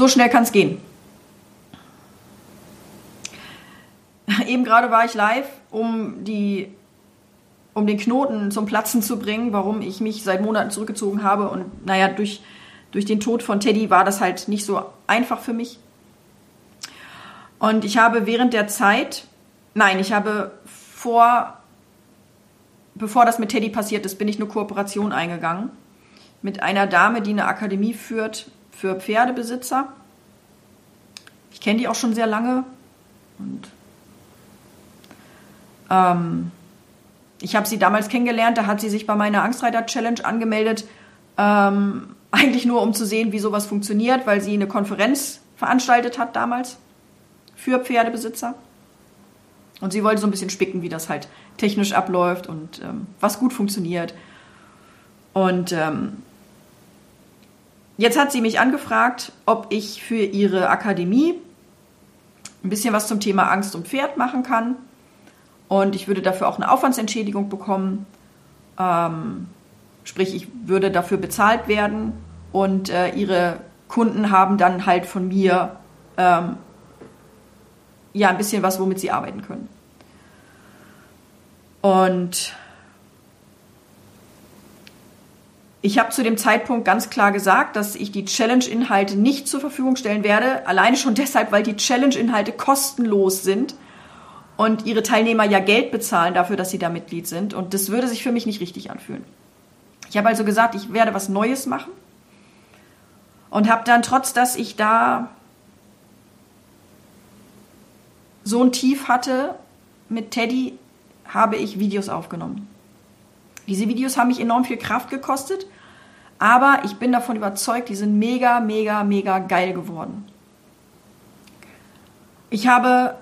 So schnell kann es gehen. Eben gerade war ich live, um die um den Knoten zum Platzen zu bringen, warum ich mich seit Monaten zurückgezogen habe. Und naja, durch, durch den Tod von Teddy war das halt nicht so einfach für mich. Und ich habe während der Zeit, nein, ich habe vor, bevor das mit Teddy passiert ist, bin ich eine Kooperation eingegangen mit einer Dame, die eine Akademie führt für Pferdebesitzer. Ich kenne die auch schon sehr lange und ähm, ich habe sie damals kennengelernt, da hat sie sich bei meiner Angstreiter-Challenge angemeldet, ähm, eigentlich nur um zu sehen, wie sowas funktioniert, weil sie eine Konferenz veranstaltet hat damals für Pferdebesitzer. Und sie wollte so ein bisschen spicken, wie das halt technisch abläuft und ähm, was gut funktioniert. Und ähm, jetzt hat sie mich angefragt, ob ich für ihre Akademie ein bisschen was zum Thema Angst um Pferd machen kann. Und ich würde dafür auch eine Aufwandsentschädigung bekommen. Ähm, sprich, ich würde dafür bezahlt werden und äh, ihre Kunden haben dann halt von mir ähm, ja ein bisschen was, womit sie arbeiten können. Und ich habe zu dem Zeitpunkt ganz klar gesagt, dass ich die Challenge-Inhalte nicht zur Verfügung stellen werde. Alleine schon deshalb, weil die Challenge-Inhalte kostenlos sind und ihre Teilnehmer ja Geld bezahlen dafür, dass sie da Mitglied sind. Und das würde sich für mich nicht richtig anfühlen. Ich habe also gesagt, ich werde was Neues machen und habe dann, trotz dass ich da so ein Tief hatte mit Teddy, habe ich Videos aufgenommen. Diese Videos haben mich enorm viel Kraft gekostet, aber ich bin davon überzeugt, die sind mega, mega, mega geil geworden. Ich habe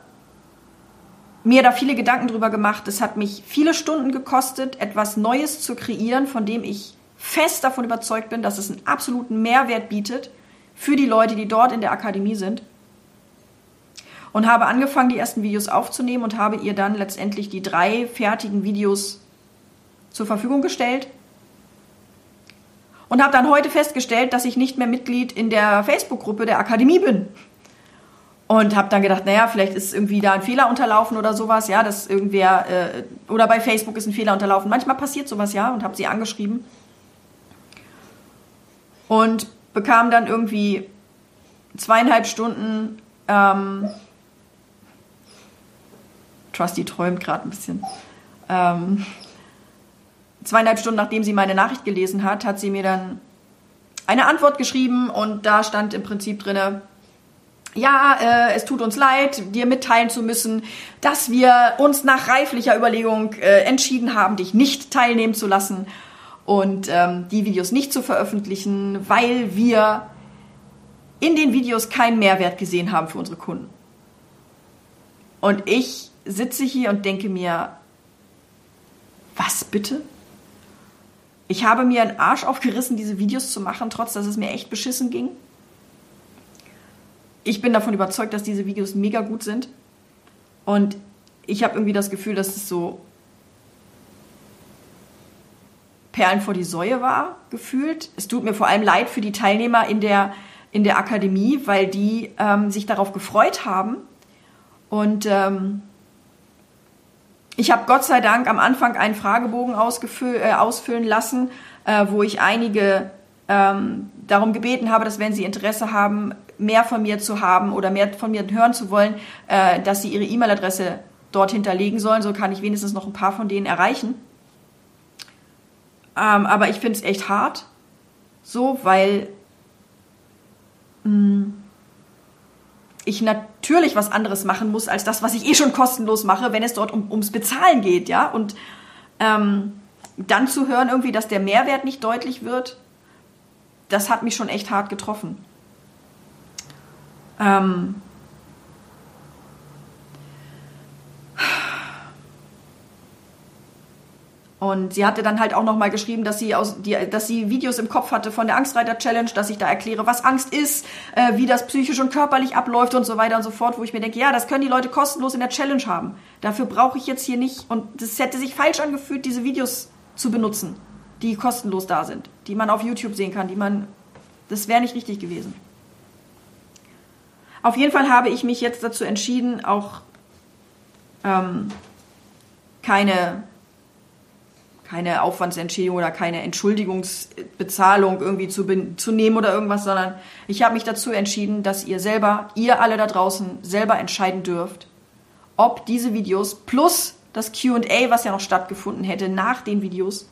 mir da viele Gedanken drüber gemacht. Es hat mich viele Stunden gekostet, etwas Neues zu kreieren, von dem ich fest davon überzeugt bin, dass es einen absoluten Mehrwert bietet für die Leute, die dort in der Akademie sind. Und habe angefangen, die ersten Videos aufzunehmen und habe ihr dann letztendlich die drei fertigen Videos zur Verfügung gestellt. Und habe dann heute festgestellt, dass ich nicht mehr Mitglied in der Facebook-Gruppe der Akademie bin. Und habe dann gedacht, naja, vielleicht ist irgendwie da ein Fehler unterlaufen oder sowas, ja, dass irgendwer, äh, oder bei Facebook ist ein Fehler unterlaufen. Manchmal passiert sowas, ja, und habe sie angeschrieben. Und bekam dann irgendwie zweieinhalb Stunden, ähm, Trusty träumt gerade ein bisschen, ähm, zweieinhalb Stunden nachdem sie meine Nachricht gelesen hat, hat sie mir dann eine Antwort geschrieben und da stand im Prinzip drinne, ja, äh, es tut uns leid, dir mitteilen zu müssen, dass wir uns nach reiflicher Überlegung äh, entschieden haben, dich nicht teilnehmen zu lassen und ähm, die Videos nicht zu veröffentlichen, weil wir in den Videos keinen Mehrwert gesehen haben für unsere Kunden. Und ich sitze hier und denke mir, was bitte? Ich habe mir einen Arsch aufgerissen, diese Videos zu machen, trotz dass es mir echt beschissen ging ich bin davon überzeugt, dass diese Videos mega gut sind. Und ich habe irgendwie das Gefühl, dass es so Perlen vor die Säue war, gefühlt. Es tut mir vor allem leid für die Teilnehmer in der, in der Akademie, weil die ähm, sich darauf gefreut haben. Und ähm, ich habe Gott sei Dank am Anfang einen Fragebogen äh, ausfüllen lassen, äh, wo ich einige ähm, darum gebeten habe, dass wenn sie Interesse haben, mehr von mir zu haben oder mehr von mir hören zu wollen, äh, dass sie ihre E-Mail-Adresse dort hinterlegen sollen. So kann ich wenigstens noch ein paar von denen erreichen. Ähm, aber ich finde es echt hart, so, weil mh, hm, ich natürlich was anderes machen muss als das, was ich eh schon kostenlos mache, wenn es dort um, ums Bezahlen geht, ja. Und ähm, dann zu hören irgendwie, dass der Mehrwert nicht deutlich wird, das hat mich schon echt hart getroffen. Ähm und sie hatte dann halt auch nochmal geschrieben, dass sie, aus, die, dass sie Videos im Kopf hatte von der Angstreiter-Challenge, dass ich da erkläre, was Angst ist, äh, wie das psychisch und körperlich abläuft und so weiter und so fort, wo ich mir denke, ja, das können die Leute kostenlos in der Challenge haben. Dafür brauche ich jetzt hier nicht, und es hätte sich falsch angefühlt, diese Videos zu benutzen, die kostenlos da sind, die man auf YouTube sehen kann, die man, das wäre nicht richtig gewesen. Auf jeden Fall habe ich mich jetzt dazu entschieden, auch ähm, keine, keine Aufwandsentschädigung oder keine Entschuldigungsbezahlung irgendwie zu, zu nehmen oder irgendwas, sondern ich habe mich dazu entschieden, dass ihr selber, ihr alle da draußen, selber entscheiden dürft, ob diese Videos plus das QA, was ja noch stattgefunden hätte nach den Videos,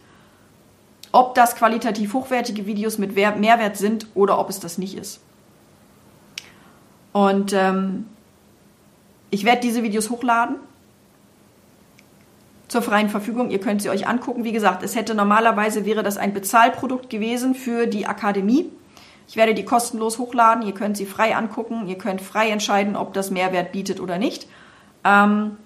ob das qualitativ hochwertige Videos mit Mehrwert sind oder ob es das nicht ist. Und ähm, ich werde diese Videos hochladen zur freien Verfügung. Ihr könnt sie euch angucken. Wie gesagt, es hätte normalerweise wäre das ein Bezahlprodukt gewesen für die Akademie. Ich werde die kostenlos hochladen. Ihr könnt sie frei angucken. Ihr könnt frei entscheiden, ob das Mehrwert bietet oder nicht. Ähm,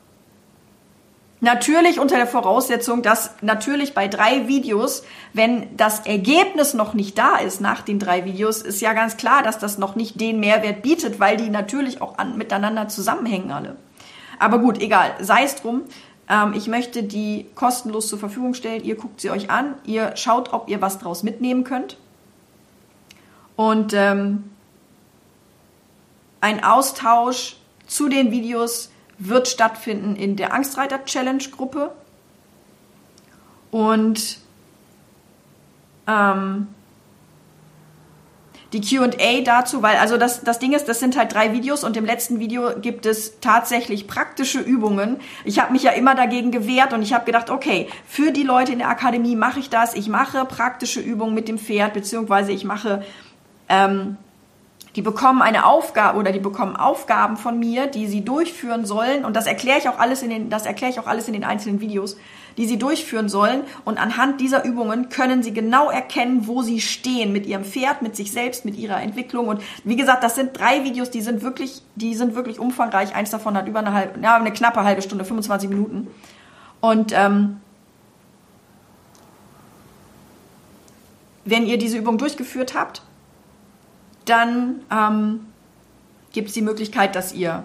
Natürlich unter der Voraussetzung, dass natürlich bei drei Videos, wenn das Ergebnis noch nicht da ist nach den drei Videos, ist ja ganz klar, dass das noch nicht den Mehrwert bietet, weil die natürlich auch an, miteinander zusammenhängen alle. Aber gut, egal, sei es drum. Ähm, ich möchte die kostenlos zur Verfügung stellen. Ihr guckt sie euch an, ihr schaut, ob ihr was draus mitnehmen könnt. Und ähm, ein Austausch zu den Videos wird stattfinden in der Angstreiter Challenge Gruppe. Und ähm, die QA dazu, weil also das, das Ding ist, das sind halt drei Videos und im letzten Video gibt es tatsächlich praktische Übungen. Ich habe mich ja immer dagegen gewehrt und ich habe gedacht, okay, für die Leute in der Akademie mache ich das. Ich mache praktische Übungen mit dem Pferd, beziehungsweise ich mache ähm, die bekommen eine Aufgabe oder die bekommen Aufgaben von mir, die sie durchführen sollen. Und das erkläre ich auch alles in den, das erkläre ich auch alles in den einzelnen Videos, die sie durchführen sollen. Und anhand dieser Übungen können sie genau erkennen, wo sie stehen mit ihrem Pferd, mit sich selbst, mit ihrer Entwicklung. Und wie gesagt, das sind drei Videos, die sind wirklich, die sind wirklich umfangreich. Eins davon hat über eine halbe, ja, eine knappe halbe Stunde, 25 Minuten. Und ähm, wenn ihr diese Übung durchgeführt habt, dann ähm, gibt es die Möglichkeit, dass ihr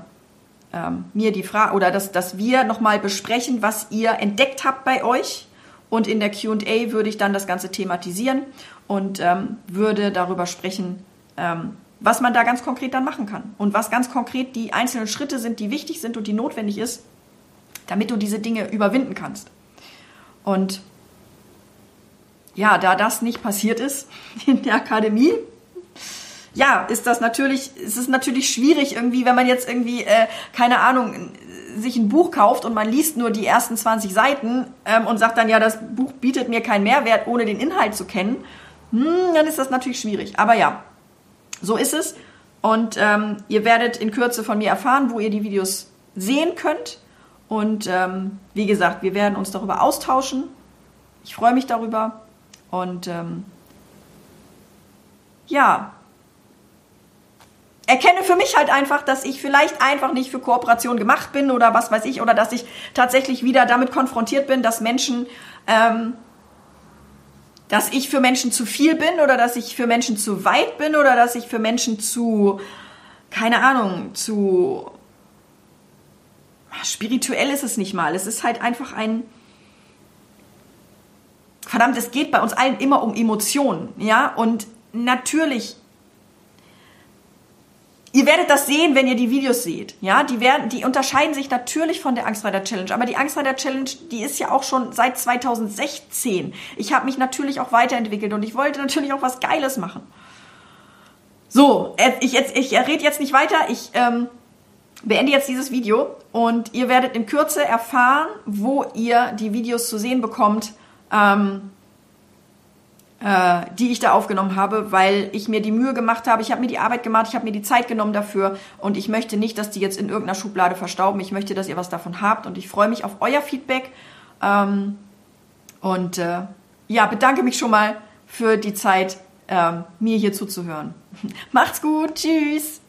ähm, mir die Frage oder dass, dass wir nochmal besprechen, was ihr entdeckt habt bei euch. Und in der QA würde ich dann das Ganze thematisieren und ähm, würde darüber sprechen, ähm, was man da ganz konkret dann machen kann und was ganz konkret die einzelnen Schritte sind, die wichtig sind und die notwendig ist, damit du diese Dinge überwinden kannst. Und ja, da das nicht passiert ist in der Akademie, ja, ist das natürlich, ist natürlich schwierig irgendwie, wenn man jetzt irgendwie, äh, keine Ahnung, sich ein Buch kauft und man liest nur die ersten 20 Seiten ähm, und sagt dann, ja, das Buch bietet mir keinen Mehrwert, ohne den Inhalt zu kennen, hm, dann ist das natürlich schwierig. Aber ja, so ist es. Und ähm, ihr werdet in Kürze von mir erfahren, wo ihr die Videos sehen könnt. Und ähm, wie gesagt, wir werden uns darüber austauschen. Ich freue mich darüber. Und ähm, ja, erkenne für mich halt einfach, dass ich vielleicht einfach nicht für Kooperation gemacht bin oder was weiß ich, oder dass ich tatsächlich wieder damit konfrontiert bin, dass Menschen, ähm, dass ich für Menschen zu viel bin oder dass ich für Menschen zu weit bin oder dass ich für Menschen zu, keine Ahnung, zu spirituell ist es nicht mal. Es ist halt einfach ein, verdammt, es geht bei uns allen immer um Emotionen, ja, und natürlich Ihr werdet das sehen, wenn ihr die Videos seht. Ja, die werden, die unterscheiden sich natürlich von der Angstreiter Challenge. Aber die Angstreiter Challenge, die ist ja auch schon seit 2016. Ich habe mich natürlich auch weiterentwickelt und ich wollte natürlich auch was Geiles machen. So, äh, ich, jetzt, ich rede jetzt nicht weiter. Ich ähm, beende jetzt dieses Video und ihr werdet in Kürze erfahren, wo ihr die Videos zu sehen bekommt. Ähm, äh, die ich da aufgenommen habe, weil ich mir die Mühe gemacht habe, ich habe mir die Arbeit gemacht, ich habe mir die Zeit genommen dafür und ich möchte nicht, dass die jetzt in irgendeiner Schublade verstauben. Ich möchte, dass ihr was davon habt und ich freue mich auf euer Feedback. Ähm, und äh, ja, bedanke mich schon mal für die Zeit, ähm, mir hier zuzuhören. Macht's gut, tschüss.